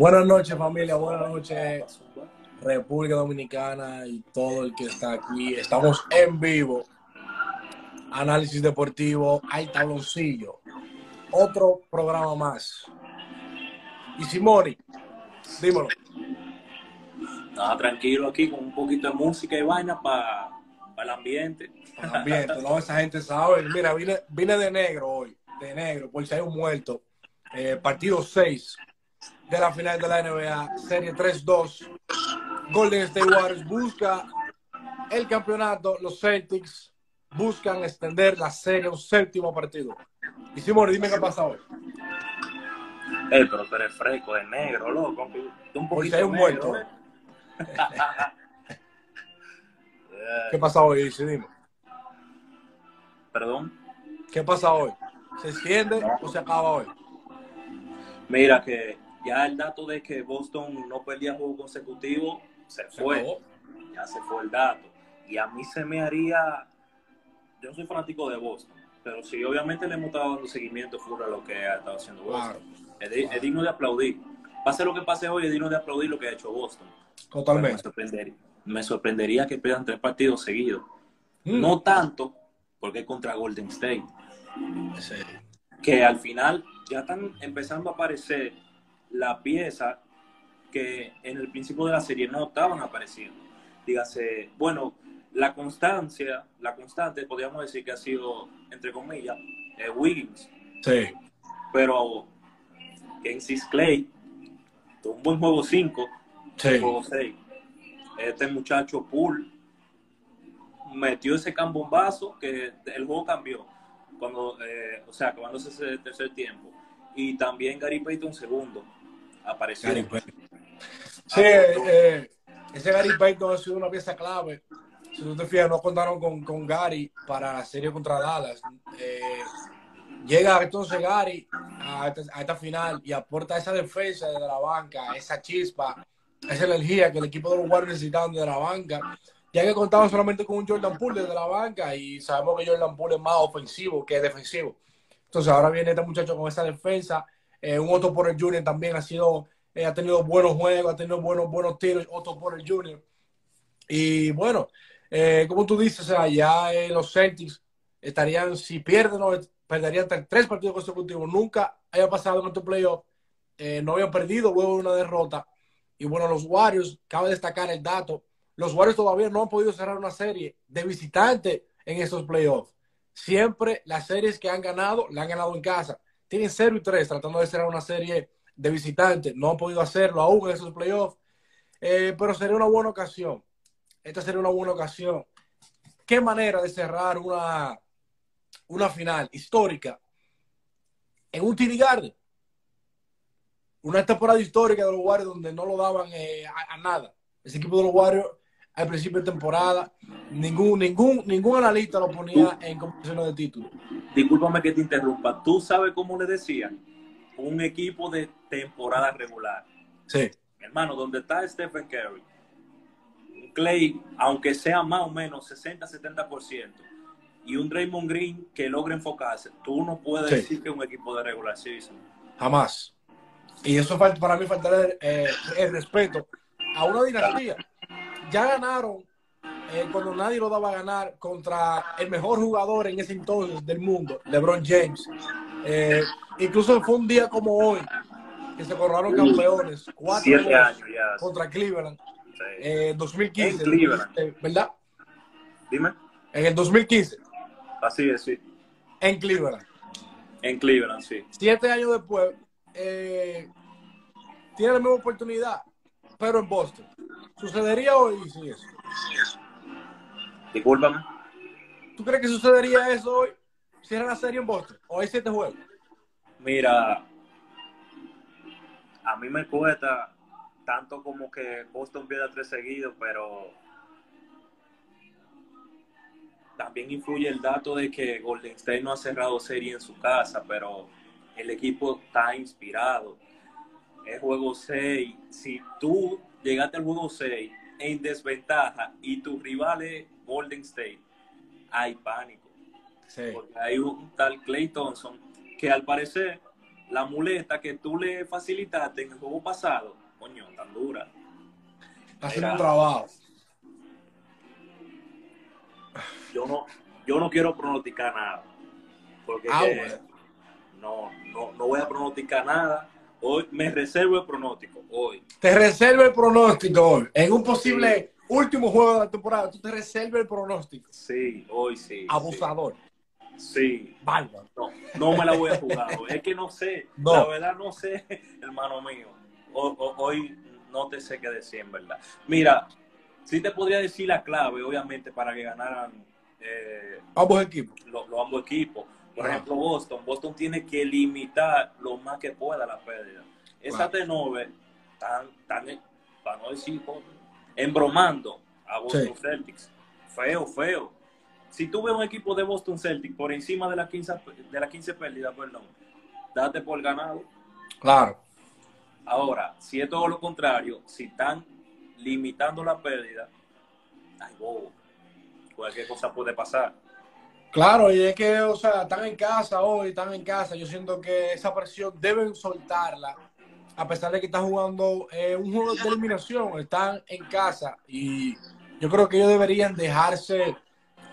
Buenas noches familia, buenas noches República Dominicana y todo el que está aquí. Estamos en vivo. Análisis deportivo, hay tabloncillo. Otro programa más. Y Simoni, dímelo. Estaba tranquilo aquí con un poquito de música y vaina para el ambiente. Para el ambiente, no, esa gente sabe. Mira, vine, vine de negro hoy, de negro, por si hay un muerto. Eh, partido 6 de la final de la NBA, serie 3-2. Golden State Warriors busca el campeonato, los Celtics buscan extender la serie a un séptimo partido. Y Simón, dime qué pasa hoy. Eh, pero tú eres fresco, es negro, loco. Un poquito hay un muerto. ¿eh? ¿Qué pasa hoy, Isi? Dime. ¿Perdón? ¿Qué pasa hoy? ¿Se extiende o se acaba hoy? Mira que ya el dato de que Boston no perdía juego consecutivo se fue. ya se fue el dato. Y a mí se me haría. Yo no soy fanático de Boston, pero sí, obviamente le hemos estado dando seguimiento a lo que ha estado haciendo Boston. Es, digno de aplaudir. Pase lo que pase hoy, es digno de aplaudir lo que ha hecho Boston. Totalmente. Me sorprendería, me sorprendería, que pierdan tres partidos seguidos. Mm. No tanto, porque es contra Golden State. Que al final ya están empezando a aparecer la pieza que en el principio de la serie no estaban apareciendo. Dígase, bueno, la constancia, la constante, podríamos decir que ha sido, entre comillas, eh, Wiggins. Sí. Pero Kensis Clay tuvo un buen juego 5, sí. juego 6. Este muchacho Pool metió ese cambombazo que el juego cambió cuando, eh, o sea, acabándose ese tercer tiempo. Y también Gary Payton segundo apareció. Sí, eh, ese Gary Payton ha sido una pieza clave. Si tú te fijas, no contaron con, con Gary para la serie contra Dallas. Eh, llega entonces Gary a esta, final y aporta esa defensa de la banca, esa chispa, esa energía que el equipo de los Warriors necesitaban de la banca. Ya que contaban solamente con un Jordan Poole desde la banca y sabemos que Jordan Poole es más ofensivo que defensivo. Entonces ahora viene este muchacho con esa defensa. Eh, un Otto por el Junior también ha sido, eh, ha tenido buenos juegos, ha tenido buenos, buenos tiros, Otto por el Junior. Y bueno, eh, como tú dices, ya los Celtics estarían, si pierden, perderían tres partidos consecutivos. Nunca haya pasado en otro playoff. no habían perdido luego de una derrota. Y bueno, los Warriors, cabe destacar el dato, los Warriors todavía no han podido cerrar una serie de visitante en estos playoffs. Siempre las series que han ganado, la han ganado en casa. Tienen 0 y 3 tratando de cerrar una serie de visitante. No han podido hacerlo aún en esos playoffs. Eh, pero sería una buena ocasión. Esta sería una buena ocasión. ¿Qué manera de cerrar una, una final histórica en un TD? Una temporada histórica de los Warriors donde no lo daban eh, a, a, nada. Ese equipo de los Warriors al principio de temporada. Ningún, ningún, ningún analista lo ponía en competiciones de título. Discúlpame que te interrumpa. ¿Tú sabes cómo le decían? Un equipo de temporada regular. Sí. Hermano, donde está Stephen Curry, Clay, aunque sea más o menos 60-70%, y un Draymond Green que logre enfocarse, tú no puedes decir que es un equipo de regular season. Jamás. Y eso para mí falta eh, el respeto a una dinastía ya ganaron eh, cuando nadie lo daba a ganar contra el mejor jugador en ese entonces del mundo, LeBron James. Eh, incluso fue un día como hoy que se coronaron campeones, cuatro años contra Cleveland, eh, 2015, Cleveland. ¿verdad? Dime. En el 2015. Así es, sí. En Cleveland. En Cleveland, sí. Siete años después, eh, tiene la misma oportunidad, pero en Boston. ¿Sucedería hoy sí eso? Discúlpame. ¿Tú crees que sucedería eso hoy? Si era la serie en Boston. ¿O hay siete juegos? Mira, a mí me cuesta tanto como que Boston pierda tres seguidos, pero también influye el dato de que Golden State no ha cerrado serie en su casa, pero el equipo está inspirado. Es juego 6. Si tú llegaste al juego 6 en desventaja y tu rival es Golden State, hay pánico. Porque hay un tal Clay Thompson que al parecer la muleta que tú le facilitaste en el juego pasado, coño, tan dura. Haciendo un trabajo. Yo no, yo no quiero pronosticar nada. Porque Ah, bueno. no, no, no voy a pronosticar nada. Hoy me reservo el pronóstico. Hoy. Te reserva el pronóstico hoy. En un posible último juego de la temporada, tú te reservas el pronóstico. Sí, hoy sí. Abusador. Sí. Bárbaro. No, no me la voy a jugar. hoy. Es que no sé. No. La verdad no sé, hermano mío. Ho- ho- Hoy no te sé qué decir, en verdad. Mira, sí te podría decir la clave, obviamente, para que ganaran eh, Ambos equipos. los, los ambos equipos. Por Ajá. ejemplo, Boston. Boston tiene que limitar lo más que pueda la pérdida. Esa Claro. T9 están, están, para no decir, embromando a Boston Sí. Celtics. Feo, feo. Si tú ves un equipo de Boston Celtics por encima de las 15, de las 15 pérdidas, perdón, date por ganado. Claro. Ahora, si es todo lo contrario, si están limitando la pérdida, ay, bobo, cualquier cosa puede pasar. Claro, y es que, o sea, están en casa hoy, están en casa. Yo siento que esa presión deben soltarla, a pesar de que están jugando eh, un juego de eliminación, están en casa y yo creo que ellos deberían dejarse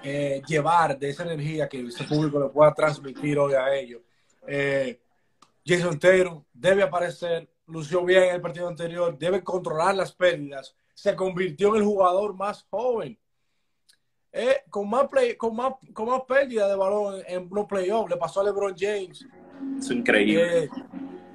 eh, llevar de esa energía que ese público le pueda transmitir hoy a ellos. Eh, Jason Taylor debe aparecer, lució bien en el partido anterior, debe controlar las pérdidas, se convirtió en el jugador más joven eh, con más play, con más, con más pérdida de balón en los playoffs. Le pasó a LeBron James. Es increíble. Eh,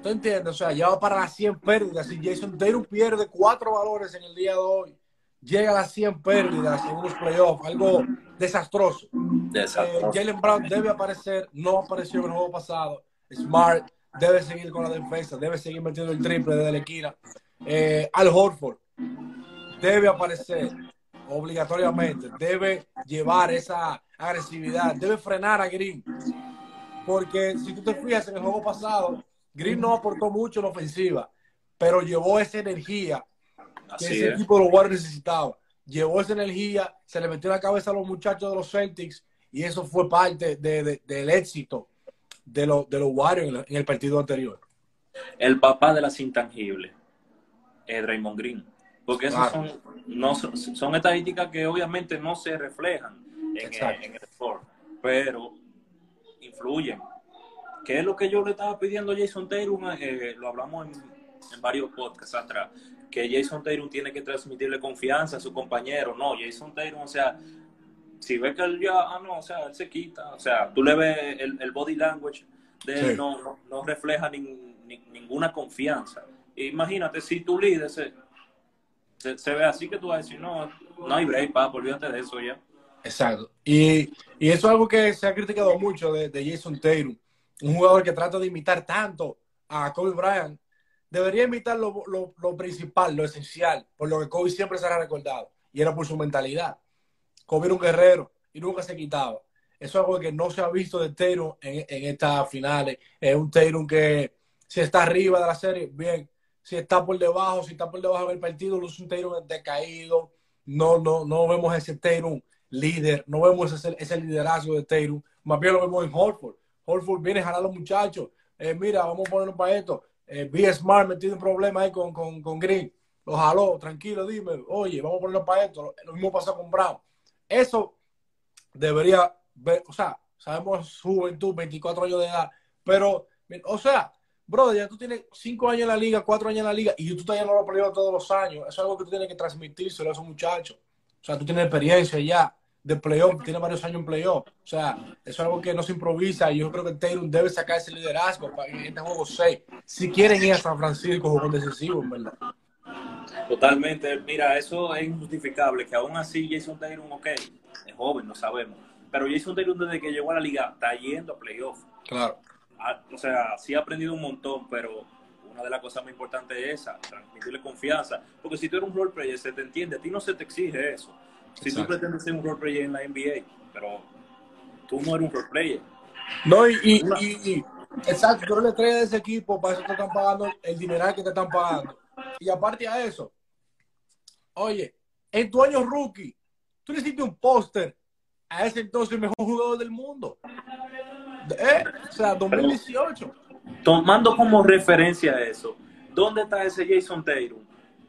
¿Tú entiendes? O sea, ya va para las 100 pérdidas. Si Jason Taylor pierde cuatro valores en el día de hoy, llega a las 100 pérdidas en unos playoffs. Algo desastroso. Eh. Jalen Brown debe aparecer. No apareció en el juego pasado. Smart debe seguir con la defensa. Debe seguir metiendo el triple desde la esquina. Eh, Al Horford debe aparecer obligatoriamente, debe llevar esa agresividad, debe frenar a Green. Porque si tú te fijas en el juego pasado, Green no aportó mucho en ofensiva, pero llevó esa energía que Así ese es. equipo de los Warriors necesitaba. Llevó esa energía, se le metió en la cabeza a los muchachos de los Celtics y eso fue parte de- de- del éxito de, los de los Warriors en, la- en el partido anterior. El papá de las intangibles es Draymond Green. Porque esas Claro. son, no, son, estadísticas que obviamente no se reflejan en, el, en el sport, pero influyen. ¿Qué es lo que yo le estaba pidiendo a Jason Taylor? Eh, lo hablamos en, en varios podcasts atrás. Que Jason Taylor tiene que transmitirle confianza a su compañero. No, Jason Taylor, o sea, si ve que él ya, ah, no, o sea, él se quita. O sea, tú le ves el, el body language de él, Sí. no, no, no refleja nin- ni- ninguna confianza. Imagínate, si tu líder se, se, ve así que tú vas a decir, no, no hay break, papo, olvídate de eso ya. Exacto. Y, y eso es algo que se ha criticado mucho de, de Jason Taylor, un jugador que trata de imitar tanto a Kobe Bryant. Debería imitar lo, lo- lo principal, lo esencial, por lo que Kobe siempre será recordado, y era por su mentalidad. Kobe era un guerrero y nunca se quitaba. Eso es algo que no se ha visto de Taylor en, en estas finales. Es un Taylor que si está arriba de la serie, bien. Si está por debajo, si está por debajo del partido, luce un Taylor decaído. No, no, no vemos ese Taylor líder, no vemos ese, ese liderazgo de Taylor. Más bien lo vemos en Horford. Horford viene a jalar a los muchachos. Eh, mira, vamos a ponernos para esto. Eh, B. Smart metido en problemas ahí con, con, con Green. Lo jaló, tranquilo, dime, oye, vamos a ponernos para esto. Lo mismo pasa con Brown. Eso debería ver, o sea, sabemos su juventud, 24 años de edad, pero, o sea, brother, ya tú tienes 5 años en la liga, 4 años en la liga, y tú estás ya no lo peleado todos los años. Eso es algo que tú tienes que transmitírselo a esos muchachos. O sea, tú tienes experiencia ya de playoff, tienes varios años en playoff. O sea, eso es algo que no se improvisa y yo creo que Taylor debe sacar ese liderazgo para en este juego 6. Si quieren ir a San Francisco, juego decisivo, en verdad. Totalmente, mira, eso es injustificable, que aún así Jason Taylor, ok, es joven, no sabemos, pero Jason Taylor desde que llegó a la liga está yendo a playoff. Claro. Ah, O sea, sí ha aprendido un montón, pero una de las cosas más importantes es esa, transmitirle confianza, porque si tú eres un role player, se te entiende, a ti no se te exige eso. Si tú Exacto. pretendes ser un role player en la NBA, pero tú no eres un role player. No, y, y, y- y- exacto, tú eres la estrella de ese equipo, para eso te están pagando el dineral que te están pagando. Y aparte a eso, oye, en tu año rookie, tú le hiciste un póster a ese entonces el mejor jugador del mundo. ¿Eh? O sea, 2018. tomando como referencia eso, ¿dónde está ese Jason Taylor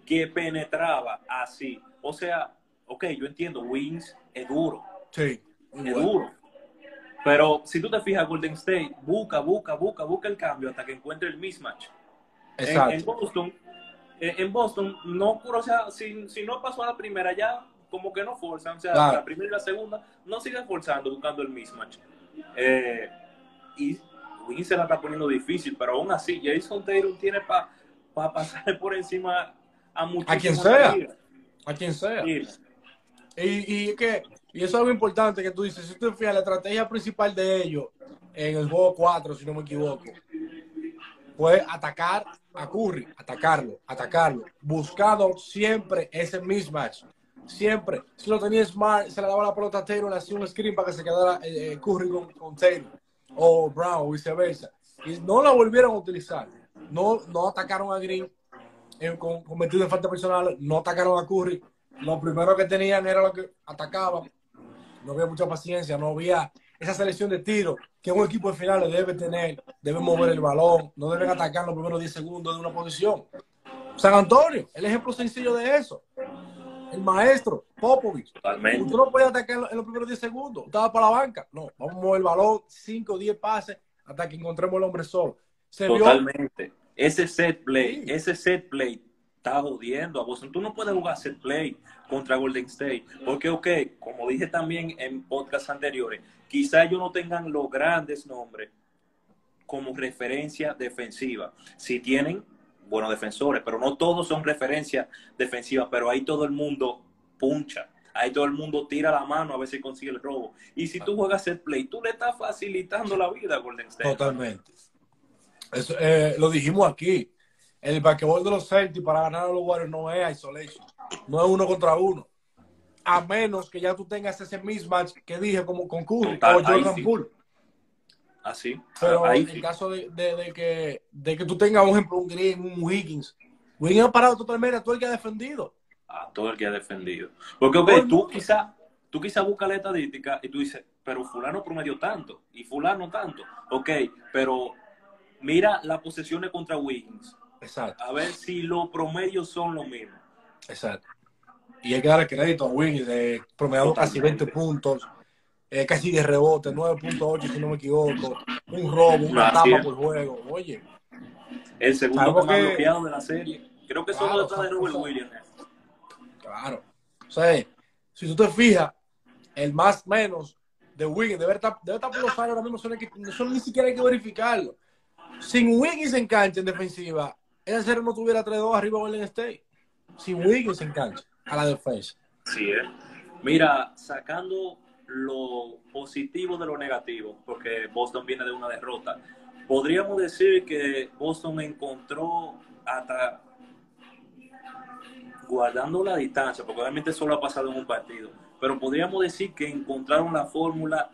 que penetraba así? O sea, ok, yo entiendo, Wings es duro. Sí. Es duro. Pero si tú te fijas, Golden State busca, busca, busca, busca el cambio hasta que encuentre el mismatch. Exacto. En, en Boston, en, Boston no ocurre, o sea, si, si no pasó a la primera ya, como que no forzan, o sea, Claro. la primera y la segunda no siguen forzando, buscando el mismatch. Eh, y se la está poniendo difícil, pero aún así, Jason Taylor tiene para pasar por encima a muchísimos. quien en la sea. A quien sea. Sí. Y, y que y eso es algo importante que tú dices, si tú te fijas, la estrategia principal de ellos en el juego 4, si no me equivoco, fue atacar a Curry, atacarlo, atacarlo, buscando siempre ese mismatch. Siempre. Si lo tenía Smart, se le daba la pelota a Taylor, le hacía un screen para que se quedara eh, eh, Curry con, con Taylor, o Brown, o viceversa. Y no la volvieron a utilizar. No, no atacaron a Green con, cometido en falta personal, no atacaron a Curry. Lo primero que tenían era lo que atacaban. No había mucha paciencia, no había esa selección de tiros que un equipo de finales debe tener. Deben mover el balón, no deben atacar los primeros 10 segundos de una posición. San Antonio, el ejemplo sencillo de eso. El maestro, Popovich. Totalmente. Tú no puedes atacar en los primeros 10 segundos. Estaba para la banca. No, vamos a mover el balón 5 o 10 pases hasta que encontremos el hombre solo. Se vio Totalmente. Ese set play, Sí. ese set play está jodiendo a Boston. Tú no puedes jugar set play contra Golden State. Porque, ok, como dije también en podcasts anteriores, quizá ellos no tengan los grandes nombres como referencia defensiva. Si tienen buenos defensores, pero no todos son referencia defensiva, pero ahí todo el mundo puncha. Ahí todo el mundo tira la mano a ver si consigue el robo. Y si tú juegas set play, tú le estás facilitando la vida a Golden State. Totalmente. Eso, eh, lo dijimos aquí. El basquetbol de los Celtics para ganar a los Warriors no es isolation. No es uno contra uno. A menos que ya tú tengas ese mismatch que dije como con Curry o Jordan sí. Poole. Así. Pero ahí en sí. el caso de, de- de que, de que tú tengas, por ejemplo, un Green, un Wiggins. Wiggins ha parado totalmente a todo el que ha defendido. a todo el que ha defendido. Porque, tú mundo. quizá, tú quizá buscas la estadística y tú dices, pero fulano promedió tanto y fulano tanto. Ok, pero mira las posesiones contra Wiggins. Exacto, A ver si los promedios son los mismos. exacto. Y hay que darle crédito a Wiggins, eh, promediando casi 20 puntos, eh, casi de rebote, 9.8 si no me equivoco, un robo, una tapa por juego. Oye, El segundo más que- bloqueado de la serie. Creo que solo Claro, detrás de son cosas- Williams. claro. O sea, si tú te fijas, el más menos de Wiggins debe estar, debe estar por los años ahora mismo, hay que- ni siquiera hay que verificarlo. Sin Wiggins en cancha en defensiva, esa serie no tuviera 3-2 arriba de Golden State. Sin Wiggins en cancha, a la defensa. Sí, ¿eh? Mira, sacando lo positivo de lo negativo, porque Boston viene de una derrota, podríamos decir que Boston encontró hasta guardando la distancia, porque obviamente solo ha pasado en un partido, pero podríamos decir que encontraron la fórmula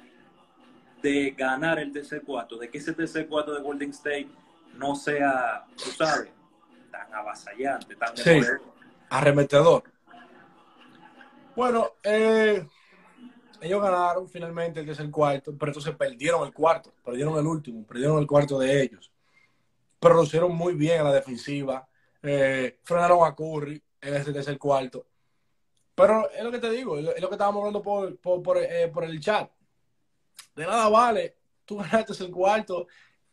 de ganar el tercer cuarto, de que ese tercer cuarto de Golden State no sea, tú sabes, tan avasallante, tan Sí. arremetedor. Bueno, eh, ellos ganaron finalmente el tercer cuarto, pero entonces perdieron el cuarto, perdieron el último, perdieron el cuarto de ellos. Pero lo hicieron muy bien a la defensiva, eh, frenaron a Curry en ese tercer cuarto. Pero es lo que te digo, es lo que estábamos hablando por, eh, por el chat. De nada vale tú ganaste el cuarto,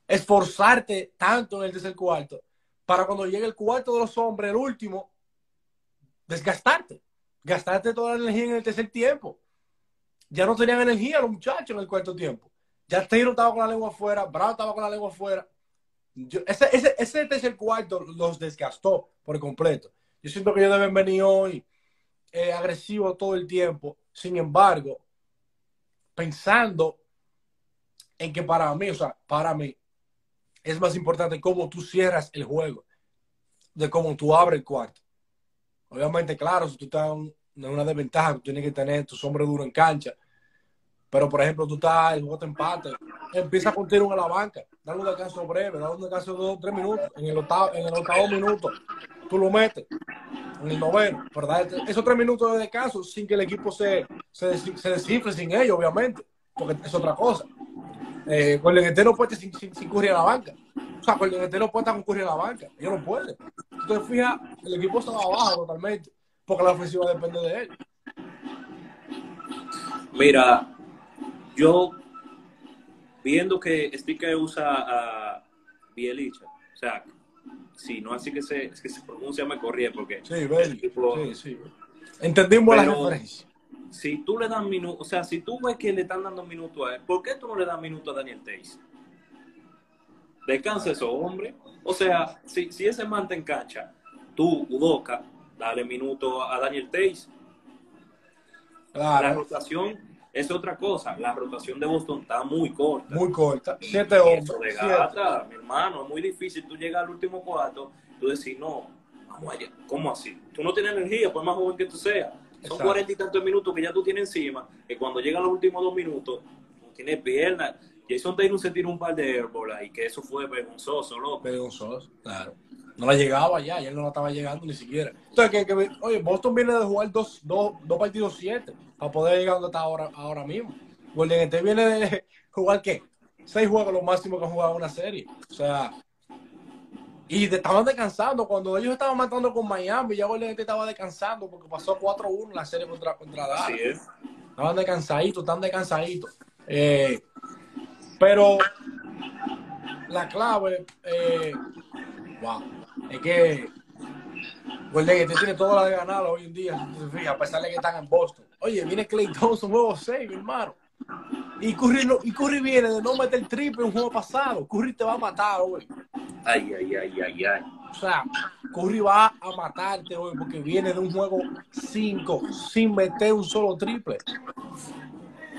esforzarte tanto en el tercer cuarto, para cuando llegue el cuarto de los hombres, el último, desgastarte, gastarte toda la energía en el tercer tiempo. Ya no tenían energía los muchachos en el cuarto tiempo. Ya Taylor estaba con la lengua afuera, Brown estaba con la lengua afuera. Yo- ese, ese, ese tercer cuarto los desgastó por completo. Yo siento que ellos deben venir hoy eh, agresivos todo el tiempo. Sin embargo, pensando en que para mí, o sea, para mí, es más importante cómo tú cierras el juego, de cómo tú abres el cuarto. Obviamente, claro, si tú estás en una desventaja, tú tienes que tener tus hombres duros en cancha. Pero, por ejemplo, tú estás, el juego te empate, empieza con tiro a la banca, dale un descanso breve, dale un descanso de dos, tres minutos, en el octavo, en el octavo minuto, tú lo metes, en el noveno, pero dale esos tres minutos de descanso sin que el equipo se, se, se descifre sin ellos, obviamente, porque es otra cosa. Eh, con el no puede sin, sin, sin Curry a la banca. sea, Golden State no puede estar con la banca. Ellos no pueden. Entonces, fija, el equipo estaba abajo totalmente. Porque la ofensiva depende de él. Mira, yo viendo que Sticker usa a Bielicha, o sea, sí, no así que se, que se pronuncia, me corría porque... Sí, sí, sí. Entendimos la referencia. Si tú le das minutos, o sea, si tú ves que le están dando minutos a él, ¿por qué tú no le das minutos a Daniel Tays? Descansa eso, hombre. O sea, si, si ese man te engancha, tú, Udoca, dale minutos a Daniel Tays. La rotación es otra cosa. La rotación de Boston está muy corta. Muy corta. Siete hombres. de gata, mi hermano, es muy difícil. Tú llegas al último cuarto, tú decís, no, vamos allá. ¿Cómo así? Tú no tienes energía, por más joven que tú seas. Son cuarenta y tantos minutos que ya tú tienes encima, que cuando llegan los últimos dos minutos, no tienes piernas. Jason Taylor se tiró un par de airball ahí, que eso fue vergonzoso, loco. Vergonzoso, claro no la llegaba ya, y él no la estaba llegando ni siquiera. Entonces, que, oye, Boston viene de jugar dos, dos, dos partidos siete para poder llegar donde está ahora, ahora mismo. Golden State viene de jugar, ¿qué? Seis juegos lo máximo que ha jugado una serie. O sea, y estaban descansando. Cuando ellos estaban matando con Miami, ya Golden State estaba descansando porque pasó 4-1 la serie contra, contra Dallas. Así es. Estaban descansaditos, están descansaditos. Eh, pero la clave, eh, wow es que Golden que tiene toda la de ganar hoy en día, a pesar de que están en Boston. Oye, viene Clay Thompson, juego 6, mi hermano. Y Curry, y Curry viene de no meter triple en un juego pasado. Curry te va a matar hoy. Ay, ay, ay, ay, ay. O sea, Curry va a matarte hoy porque viene de un juego 5 sin meter un solo triple.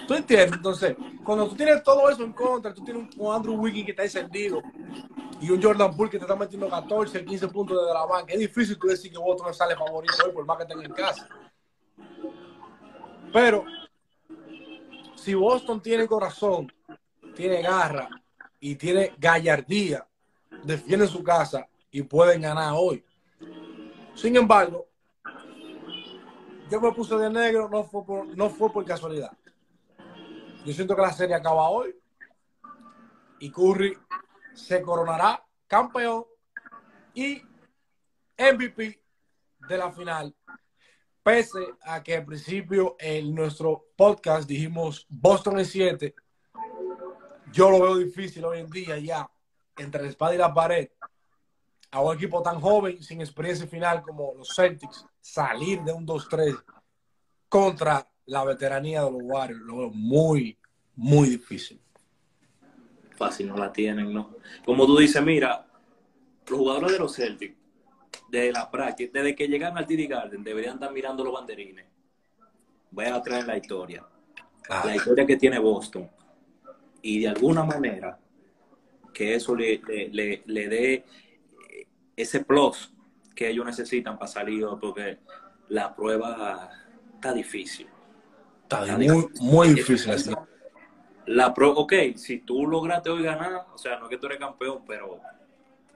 ¿Tú entiendes? Entonces, cuando tú tienes todo eso en contra, tú tienes un Andrew Wiggins que está encendido y un Jordan Poole que te está metiendo 14, 15 puntos desde la banca, es difícil tú decir que Boston sale favorito hoy por más que tenga en casa. Pero, si Boston tiene corazón, tiene garra y tiene gallardía, defiende su casa y pueden ganar hoy. Sin embargo, yo me puse de negro, no fue no fue por casualidad. Yo siento que la serie acaba hoy y Curry se coronará campeón y MVP de la final. Pese a que al principio en nuestro podcast dijimos Boston en 7, yo lo veo difícil hoy en día ya entre la espada y la pared a un equipo tan joven, sin experiencia final como los Celtics, salir de un 2-3 contra la veteranía de los Warriors. Lo veo muy, muy difícil. Fácil no la tienen, ¿no? Como tú dices, mira, los jugadores de los Celtics, de la práctica, desde que llegan al TD Garden, deberían estar mirando los banderines. Voy a traer la historia. La historia que tiene Boston. Y de alguna manera, que eso le, le, le dé ese plus que ellos necesitan para salir, porque la prueba está difícil. Está, muy, muy difícil la pro, ok, si tú lograste hoy ganar, o sea, no es que tú eres campeón, pero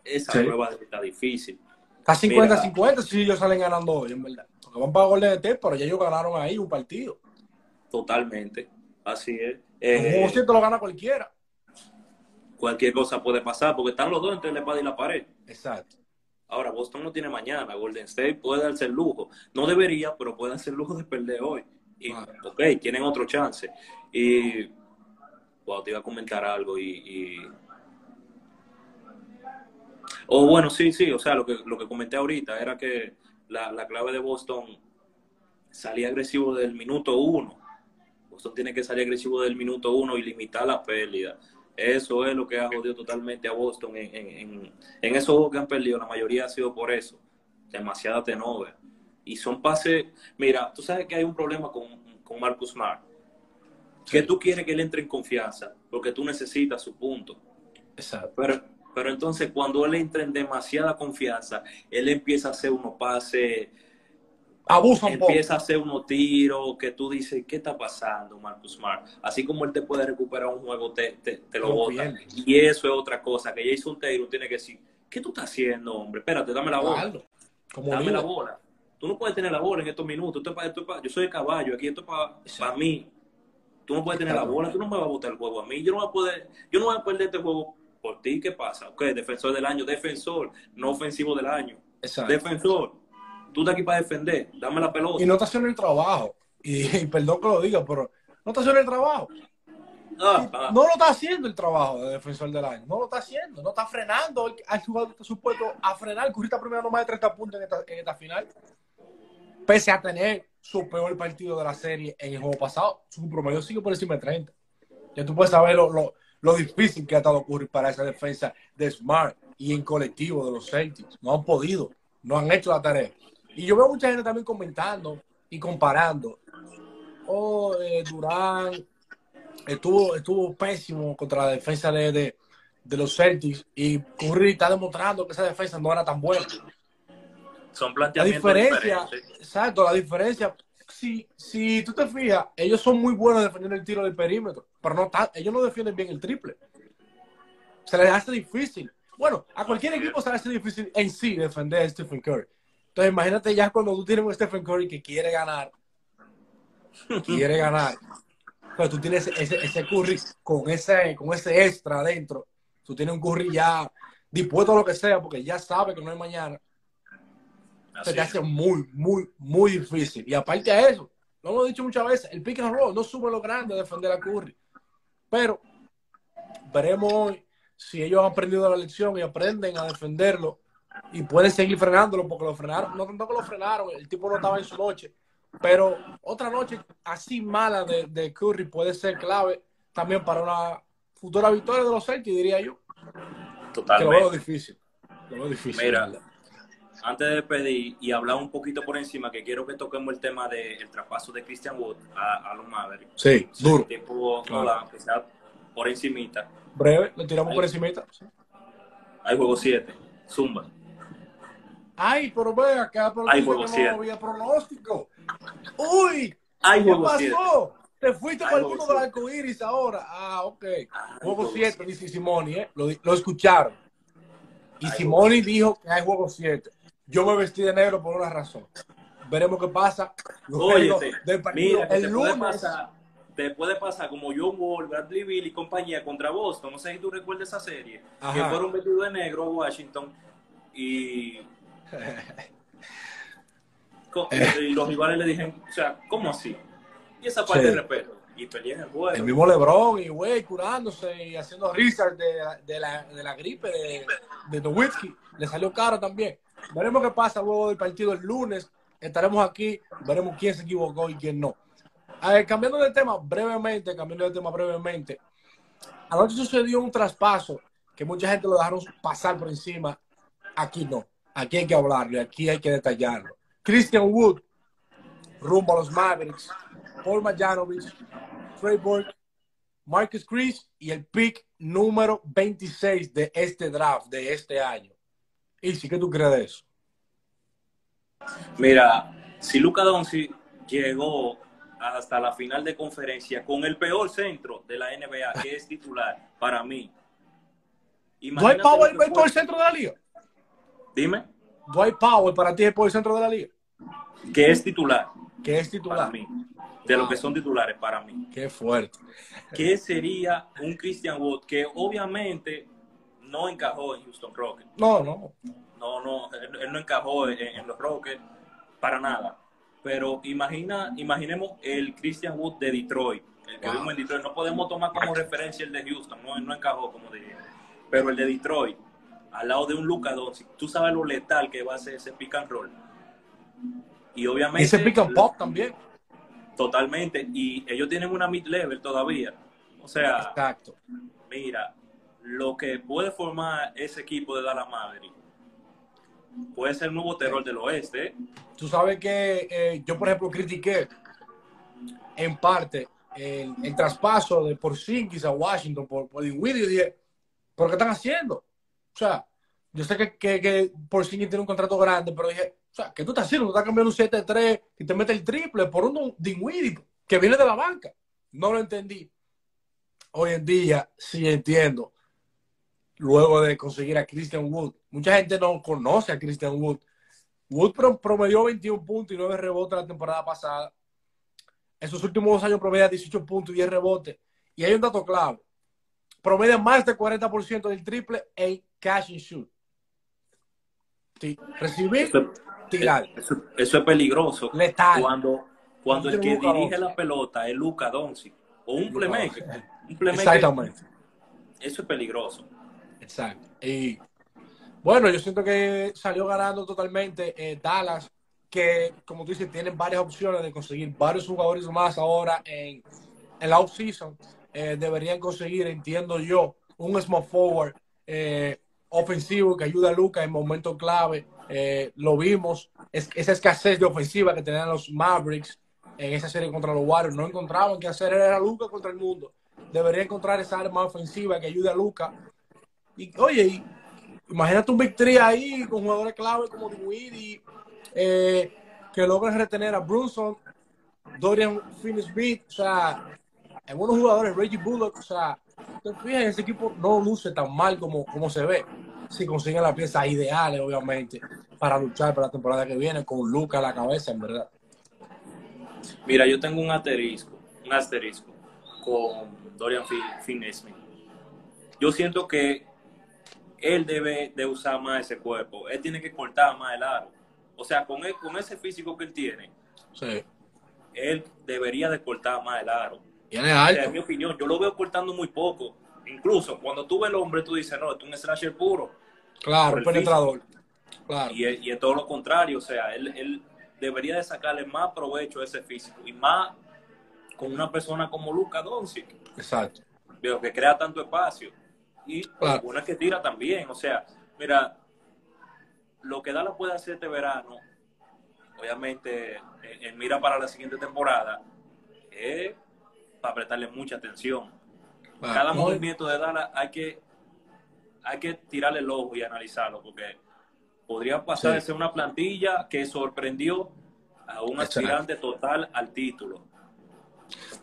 esa prueba está difícil. Está 50-50 si ellos salen ganando hoy, en verdad. Porque van para Golden State, pero ya ellos ganaron ahí un partido. Totalmente, así es. Eh, un lo gana cualquiera. Cualquier cosa puede pasar, porque están los dos entre la espada y la pared. Exacto. Ahora, Boston no tiene mañana. Golden State puede darse el lujo. No debería, pero puede darse el lujo de perder hoy. Y, ok, tienen otro chance. Y te iba a comentar algo y, O bueno, sí, sí, o sea, lo que, lo que comenté ahorita era que la, clave de Boston salía agresivo del minuto uno. Boston tiene que salir agresivo del minuto uno y limitar la pérdida. Eso es lo que ha jodido totalmente a Boston en, en, en, esos juegos que han perdido. La mayoría ha sido por eso. Demasiada tenover. Y son pases. Mira, tú sabes que hay un problema con, con Marcus Smart que tú quieres que él entre en confianza, porque tú necesitas su punto. Exacto. Pero, pero entonces cuando él entra en demasiada confianza, él empieza a hacer unos pases, abusa un empieza a hacer unos tiros que tú dices, ¿qué está pasando, Marcus Smart? Así como él te puede recuperar un juego, te, te, lo bota. Y eso es otra cosa, que Jason Taylor tiene que decir, ¿qué tú estás haciendo, hombre? Espérate, dame la bola. dame la bola. Tú no puedes tener la bola en estos minutos. yo soy el caballo, aquí esto es para mí. Tú no puedes tener la bola, tú no me vas a botar el juego a mí. Yo no voy a poder, yo no voy a perder este juego por ti, ¿qué pasa? Ok, defensor del año, defensor, no ofensivo del año. Defensor, tú estás aquí para defender, dame la pelota. Y no está haciendo el trabajo. Y, perdón que lo diga, pero no está haciendo el trabajo. Ah, ah. No lo está haciendo el trabajo de defensor del año. No lo está haciendo. No está frenando al jugador que está supuesto a frenar. Curry está primero más de 30 puntos en esta, en esta final. Pese a tener su peor partido de la serie en el juego pasado, su promedio sigue por encima de 30. Ya tú puedes saber lo, lo, lo difícil que ha estado ocurrir para esa defensa de Smart y en colectivo de los Celtics. No han podido, no han hecho la tarea. Y yo veo mucha gente también comentando y comparando. Oh, eh, Durán estuvo, estuvo pésimo contra la defensa de, de, los Celtics y Curry está demostrando que esa defensa no era tan buena. Son planteamientos La diferencia, exacto, la diferencia si, si tú te fijas, ellos son muy buenos defendiendo el tiro del perímetro, pero no ellos no defienden bien el triple. Se les hace difícil. Bueno, a cualquier equipo se le hace difícil en sí defender a Stephen Curry. Entonces, imagínate ya cuando tú tienes un Stephen Curry que quiere ganar, quiere ganar, pero tú tienes ese, ese Curry con ese, con ese extra adentro. Tú tienes un Curry ya dispuesto a lo que sea porque ya sabe que no hay mañana se te hace muy, muy, muy difícil. Y aparte a eso, lo hemos dicho muchas veces, el pick and roll no sube lo grande a defender a Curry. Pero veremos hoy si ellos han aprendido la lección y aprenden a defenderlo y pueden seguir frenándolo porque lo frenaron, no tanto que lo frenaron, el tipo no estaba en su noche, pero otra noche así mala de, de Curry puede ser clave también para una futura victoria de los Celtics, diría yo. Totalmente. Que lo veo difícil. Lo veo difícil. Mira, antes de despedir y hablar un poquito por encima, que quiero que toquemos el tema del traspaso de Christian Wood a, los Mavericks. Sí, duro. Tiempo, claro. que sea por encimita. Breve, lo tiramos por encimita. Hay juego 7, Zumba. Ay, pero ve acá, pero Hay juego 7. No había pronóstico. Uy, Hay ¿qué pasó? Te fuiste por el mundo del arco iris ahora. Ah, ok. juego 7, dice Simoni, ¿eh? Lo, lo escucharon. Y Simoni dijo que hay juego 7. Yo me vestí de negro por una razón. Veremos qué pasa. Oye, mira, el te lunes. Puede pasar, te puede pasar como John Wall, Bradley Bill y compañía contra Boston. No sé si tú recuerdas esa serie. Que fueron vestidos de negro a Washington y... y los rivales le dijeron, o sea, ¿cómo así? Y esa parte de respeto. Y peleé en el juego. El mismo Lebron y güey curándose y haciendo research de, de, la, de la gripe de, de Nowitzki. Le salió caro también. Veremos qué pasa luego del partido el lunes. Estaremos aquí, veremos quién se equivocó y quién no. cambiando de tema brevemente, cambiando de tema brevemente. Anoche sucedió un traspaso que mucha gente lo dejaron pasar por encima. Aquí no. Aquí hay que hablarlo, aquí hay que detallarlo. Christian Wood, rumbo a los Mavericks. Paul Majanovich, Trey Burke, Marcus Chris y el pick número 26 de este draft, de este año. ¿Y si qué tú crees de eso? Mira, si Luca Doncic llegó hasta la final de conferencia con el peor centro de la NBA, que es titular, para mí. Dwight Powell es el peor centro de la liga. Dime. Dwight Powell para ti es el peor centro de la liga. Que es titular. Que es titular. Para mí. De lo que son titulares para mí. Qué fuerte. ¿Qué sería un Christian Wood que obviamente no encajó en Houston Rockets. No, no. No, no, él, no encajó en, los Rockets para nada. Pero imagina, imaginemos el Christian Wood de Detroit, el que vimos en Detroit. No podemos tomar como referencia el de Houston, no, no encajó, como dije. Pero el de Detroit, al lado de un Luca Doncic, tú sabes lo letal que va a ser ese pick and roll. Y obviamente... Ese pick and pop también. Totalmente. Y ellos tienen una mid-level todavía. O sea, Exacto. mira, lo que puede formar ese equipo de Dallas Maverick puede ser el nuevo terror del oeste. Tú sabes que eh, yo, por ejemplo, critiqué en parte el, traspaso de Porzingis a Washington por, por Dinwiddie y dije, ¿por qué están haciendo? O sea, yo sé que, que, que Porzingis tiene un contrato grande, pero dije, o sea, ¿qué tú estás haciendo? Tú estás cambiando un 7-3 y te mete el triple por un Dinwiddie que viene de la banca. No lo entendí. Hoy en día sí entiendo luego de conseguir a Christian Wood. Mucha gente no conoce a Christian Wood. Wood promedió 21 puntos y 9 rebotes la temporada pasada. En sus últimos dos años promedia 18 puntos y 10 rebotes. Y hay un dato clave. promedia más del 40% del triple en cash and shoot. Sí. Recibir, Eso, tirar. eso- eso es peligroso. Letal. Cuando, cuando el que Luka dirige la pelota es Luca Doncic o playmaker. Un playmaker, Exactamente. Eso es peligroso. Y bueno, yo siento que salió ganando totalmente eh, Dallas, que como tú dices, tienen varias opciones de conseguir varios jugadores más ahora en, en la off-season. Eh, deberían conseguir, entiendo yo, un small forward eh, ofensivo que ayude a Luca en momentos clave. Eh, lo vimos, es, esa escasez de ofensiva que tenían los Mavericks en esa serie contra los Warriors. No encontraban qué hacer, era Luca contra el mundo. Debería encontrar esa arma ofensiva que ayude a Luca. Y oye, y imagínate un victoria ahí con jugadores clave como Dinwiddie, eh, que logren retener a Brunson, Dorian Finney-Smith, o sea, algunos jugadores, Reggie Bullock, o sea, te ese equipo no luce tan mal como, como se ve. Si consiguen las piezas ideales, obviamente, para luchar para la temporada que viene, con Luca a la cabeza, en verdad. Mira, yo tengo un asterisco, un asterisco con Dorian Finney-Smith. Yo siento que él debe de usar más ese cuerpo. Él tiene que cortar más el aro. O sea, con, él, con ese físico que él tiene, Sí. él debería de cortar más el aro. O sea, alto. en mi opinión, yo lo veo cortando muy poco. Incluso cuando tú ves el hombre, tú dices, no, es un slasher puro. Claro, el penetrador. Claro. Y, es- y es todo lo contrario, o sea, él, él debería de sacarle más provecho a ese físico y más con una persona como Luca Doncic, Exacto. veo que crea tanto espacio y Claro. una que tira también, o sea, mira, lo que Dallas puede hacer este verano, obviamente, en, en mira para la siguiente temporada, es para prestarle mucha atención. Claro. Cada movimiento de Dallas hay que, hay que tirarle el ojo y analizarlo, porque podría pasar Sí. de ser una plantilla que sorprendió a un aspirante total al título.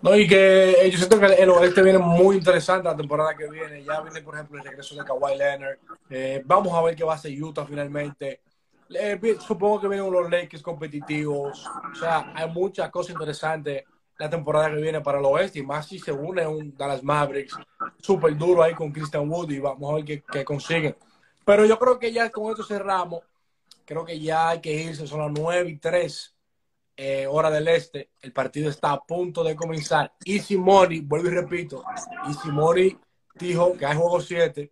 No, y que eh, yo siento que el oeste viene muy interesante la temporada que viene. Ya viene, por ejemplo, el regreso de Kawhi Leonard. Eh, vamos a ver qué va a hacer Utah finalmente. Eh, supongo que vienen los Lakers competitivos. O sea, hay muchas cosas interesantes la temporada que viene para el oeste. Y más si se une un Dallas Mavericks súper duro ahí con Christian Wood. Y vamos a ver qué, qué consiguen. Pero yo creo que ya con esto cerramos. Creo que ya hay que irse. Son las 9 y 3 eh, hora del este. El partido está a punto de comenzar. Y Simoni, vuelvo y repito, y Simoni dijo que hay juego 7.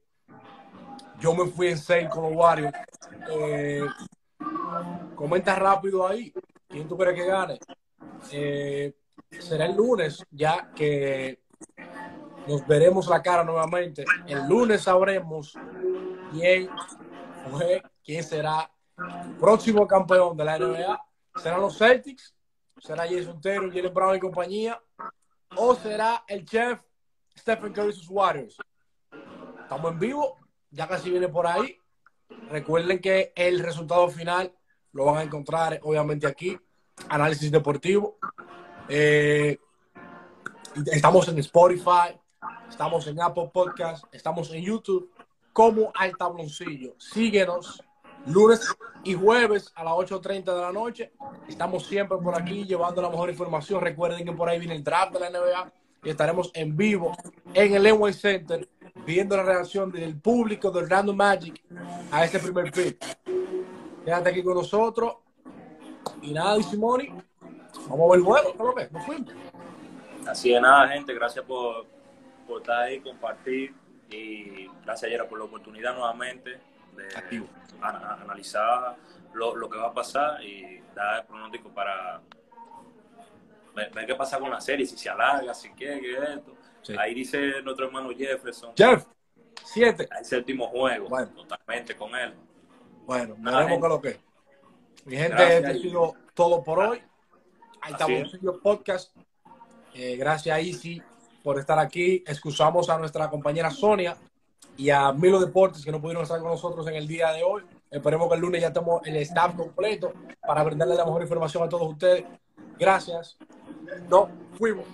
Yo me fui en 6 con los Warriors. Eh, comenta rápido ahí. ¿Quién tú crees que gane? Eh, será el lunes, ya que nos veremos la cara nuevamente. El lunes sabremos quién fue, quién será el próximo campeón de la NBA. ¿Serán los Celtics? ¿Será Jason Taylor, Jalen Brown y compañía? ¿O será el chef Stephen Curry y Warriors? Estamos en vivo, ya casi viene por ahí. Recuerden que el resultado final lo van a encontrar, obviamente, aquí. Análisis deportivo. Eh, estamos en Spotify, estamos en Apple Podcast, estamos en YouTube, como al tabloncillo. Síguenos lunes y jueves a las 8.30 de la noche. Estamos siempre por aquí llevando la mejor información. Recuerden que por ahí viene el draft de la NBA y estaremos en vivo en el Enway Center viendo la reacción del público de Orlando Magic a este primer pick. Quédate aquí con nosotros. Y nada, Simoni, vamos a ver el juego. Nos fuimos. Así de nada, gente, gracias por, por estar ahí, compartir y gracias, Yera, por la oportunidad nuevamente de Activo. a- a- analizar lo, lo que va a pasar y dar el pronóstico para ver, ver qué pasa con la serie, si se alarga, si qué, qué es esto. Sí. Ahí dice nuestro hermano Jefferson, Jeff, siete. el séptimo juego, Bueno. totalmente con él. Bueno, veremos qué es lo que. es. Mi gente, Gracias. esto ha sido todo por hoy. Ahí Así estamos en podcast. Eh, gracias Easy por estar aquí. Excusamos a nuestra compañera Sonia y a Milo Deportes que no pudieron estar con nosotros en el día de hoy. Esperemos que el lunes ya estemos el staff completo para brindarle la mejor información a todos ustedes. Gracias. No, fuimos.